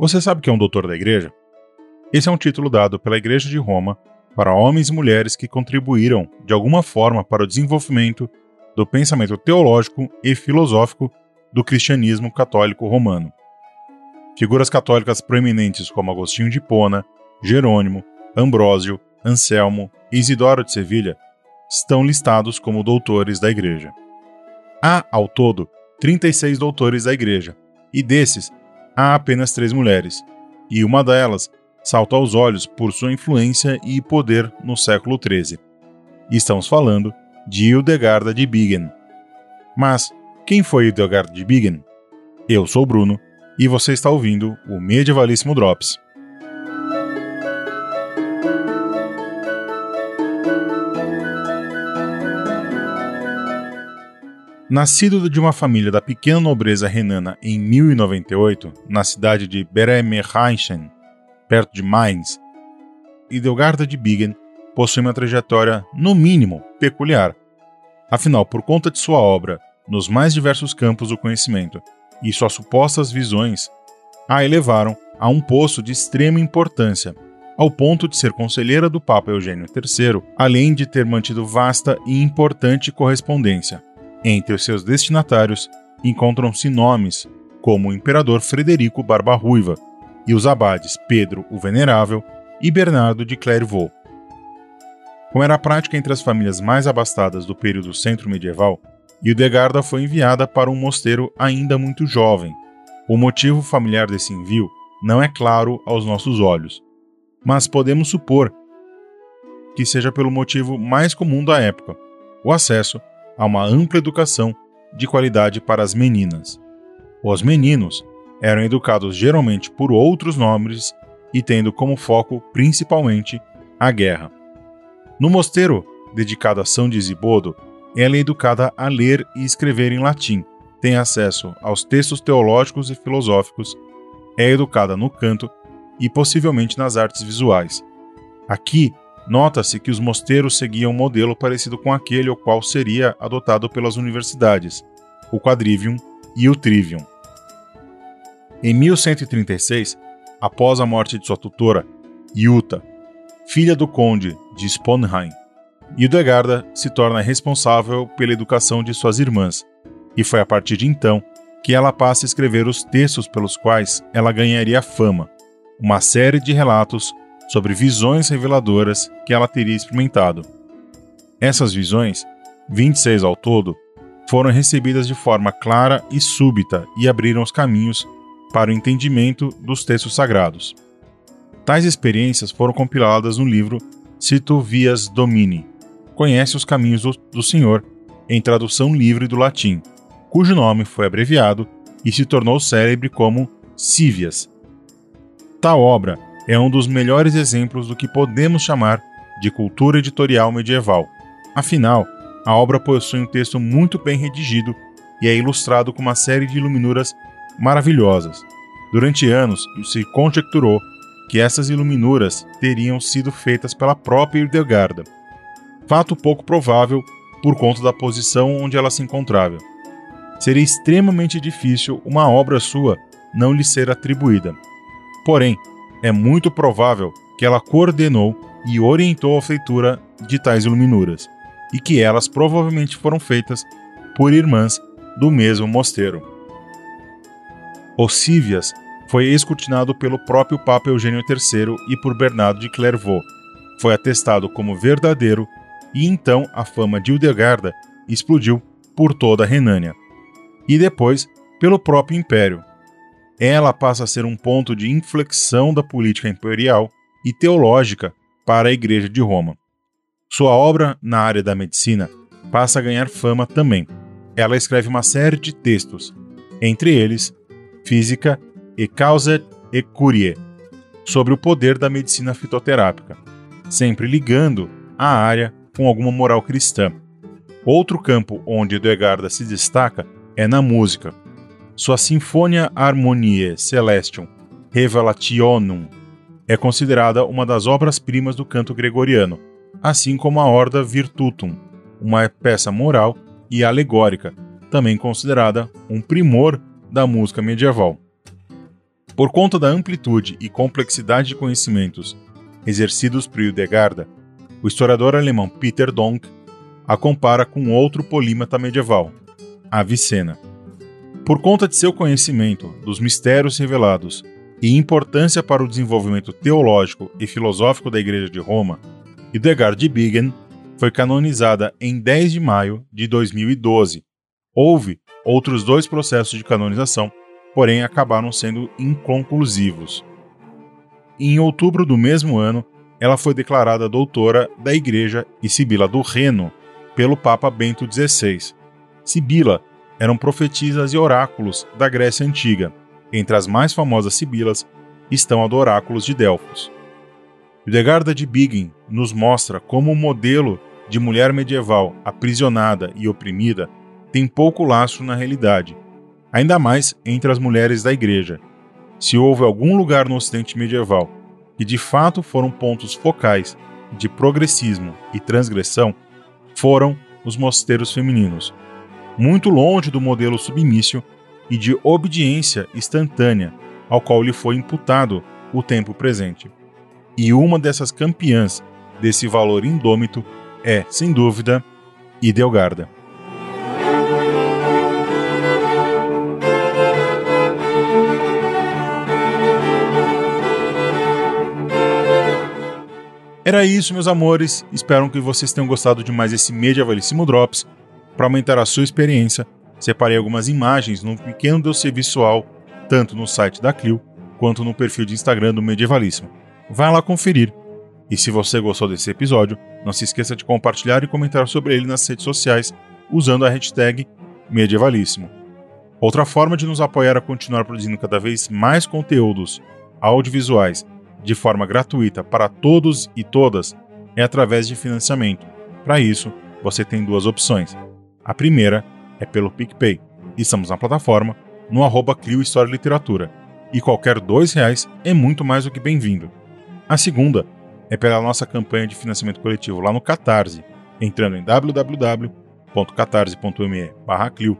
Você sabe que é um doutor da igreja? Esse é um título dado pela Igreja de Roma para homens e mulheres que contribuíram de alguma forma para o desenvolvimento do pensamento teológico e filosófico do cristianismo católico romano. Figuras católicas proeminentes como Agostinho de Hipona, Jerônimo, Ambrósio, Anselmo e Isidoro de Sevilha estão listados como doutores da Igreja. Há, ao todo, 36 doutores da Igreja, e desses, há apenas três mulheres, e uma delas salta aos olhos por sua influência e poder no século XIII. Estamos falando de Hildegarda de Bingen. Mas quem foi Hildegarda de Bingen? Eu sou Bruno e você está ouvindo o Medievalíssimo Drops. Nascido de uma família da pequena nobreza renana em 1098, na cidade de Beremernheim, perto de Mainz, Hildegarda de Bingen possui uma trajetória, no mínimo, peculiar. Afinal, por conta de sua obra nos mais diversos campos do conhecimento e suas supostas visões, a elevaram a um posto de extrema importância, ao ponto de ser conselheira do Papa Eugênio III, além de ter mantido vasta e importante correspondência. Entre os seus destinatários encontram-se nomes como o imperador Frederico Barba Ruiva e os abades Pedro o Venerável e Bernardo de Clairvaux. Como era prática entre as famílias mais abastadas do período centro-medieval, Hildegarda foi enviada para um mosteiro ainda muito jovem. O motivo familiar desse envio não é claro aos nossos olhos, mas podemos supor que seja pelo motivo mais comum da época: o acesso a uma ampla educação de qualidade para as meninas. Os meninos eram educados geralmente por outros nomes e tendo como foco principalmente a guerra. No mosteiro, dedicado a São Disibodo, ela é educada a ler e escrever em latim, tem acesso aos textos teológicos e filosóficos, é educada no canto e possivelmente nas artes visuais. Aqui, nota-se que os mosteiros seguiam um modelo parecido com aquele o qual seria adotado pelas universidades, o quadrivium e o trivium. Em 1136, após a morte de sua tutora, Jutta, filha do conde de Sponheim, Hildegarda se torna responsável pela educação de suas irmãs, e foi a partir de então que ela passa a escrever os textos pelos quais ela ganharia fama, uma série de relatos sobre visões reveladoras que ela teria experimentado. Essas visões, 26 ao todo, foram recebidas de forma clara e súbita e abriram os caminhos para o entendimento dos textos sagrados. Tais experiências foram compiladas no livro Cito Vias Domini, Conhece os Caminhos do, do Senhor, em tradução livre do latim, cujo nome foi abreviado e se tornou célebre como Cívias. Tal obra é um dos melhores exemplos do que podemos chamar de cultura editorial medieval. Afinal, a obra possui um texto muito bem redigido e é ilustrado com uma série de iluminuras maravilhosas. Durante anos, se conjecturou que essas iluminuras teriam sido feitas pela própria Hildegarda, fato pouco provável por conta da posição onde ela se encontrava. Seria extremamente difícil uma obra sua não lhe ser atribuída. Porém, é muito provável que ela coordenou e orientou a feitura de tais iluminuras, e que elas provavelmente foram feitas por irmãs do mesmo mosteiro. Ossívias foi escrutinado pelo próprio Papa Eugênio III e por Bernardo de Clairvaux. Foi atestado como verdadeiro e então a fama de Hildegarda explodiu por toda a Renânia. E depois pelo próprio Império. Ela passa a ser um ponto de inflexão da política imperial e teológica para a Igreja de Roma. Sua obra na área da medicina passa a ganhar fama também. Ela escreve uma série de textos, entre eles Física e Causa e Curie, sobre o poder da medicina fitoterápica, sempre ligando a área com alguma moral cristã. Outro campo onde Edgarda se destaca é na música. Sua Sinfonia Harmoniae Celestium Revelationum é considerada uma das obras-primas do canto gregoriano, assim como a Orda Virtutum, uma peça moral e alegórica, também considerada um primor da música medieval. Por conta da amplitude e complexidade de conhecimentos exercidos por Hildegard, o historiador alemão Peter Donk a compara com outro polímata medieval, Avicena. Por conta de seu conhecimento dos mistérios revelados e importância para o desenvolvimento teológico e filosófico da Igreja de Roma, Hildegard de Bingen foi canonizada em 10 de maio de 2012. Houve outros dois processos de canonização, porém acabaram sendo inconclusivos. Em outubro do mesmo ano, ela foi declarada doutora da Igreja e Sibila do Reno pelo Papa Bento XVI. Sibila eram profetisas e oráculos da Grécia Antiga. Entre as mais famosas sibilas estão a do Oráculos de Delfos. Hildegarda de Bingen nos mostra como o modelo de mulher medieval aprisionada e oprimida tem pouco laço na realidade, ainda mais entre as mulheres da Igreja. Se houve algum lugar no Ocidente medieval que de fato foram pontos focais de progressismo e transgressão, foram os mosteiros femininos, muito longe do modelo submício e de obediência instantânea ao qual lhe foi imputado o tempo presente. E uma dessas campeãs desse valor indômito é, sem dúvida, Idelgarda. Era isso, meus amores. Espero que vocês tenham gostado de mais esse Medievalíssimo Drops. Para aumentar a sua experiência, separei algumas imagens num pequeno dossiê visual, tanto no site da Clio quanto no perfil de Instagram do Medievalíssimo. Vai lá conferir. E se você gostou desse episódio, não se esqueça de compartilhar e comentar sobre ele nas redes sociais usando a hashtag Medievalíssimo. Outra forma de nos apoiar a continuar produzindo cada vez mais conteúdos audiovisuais de forma gratuita para todos e todas é através de financiamento. Para isso, você tem duas opções. A primeira é pelo PicPay. Estamos na plataforma no arroba Clio História e Literatura. E qualquer dois reais é muito mais do que bem-vindo. A segunda é pela nossa campanha de financiamento coletivo lá no Catarse, entrando em www.catarse.me Clio.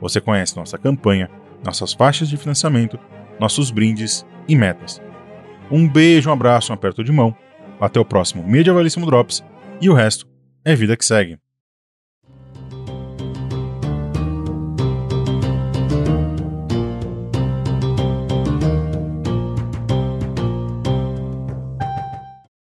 Você conhece nossa campanha, nossas faixas de financiamento, nossos brindes e metas. Um beijo, um abraço, um aperto de mão. Até o próximo Medievalíssimo Drops e o resto é vida que segue.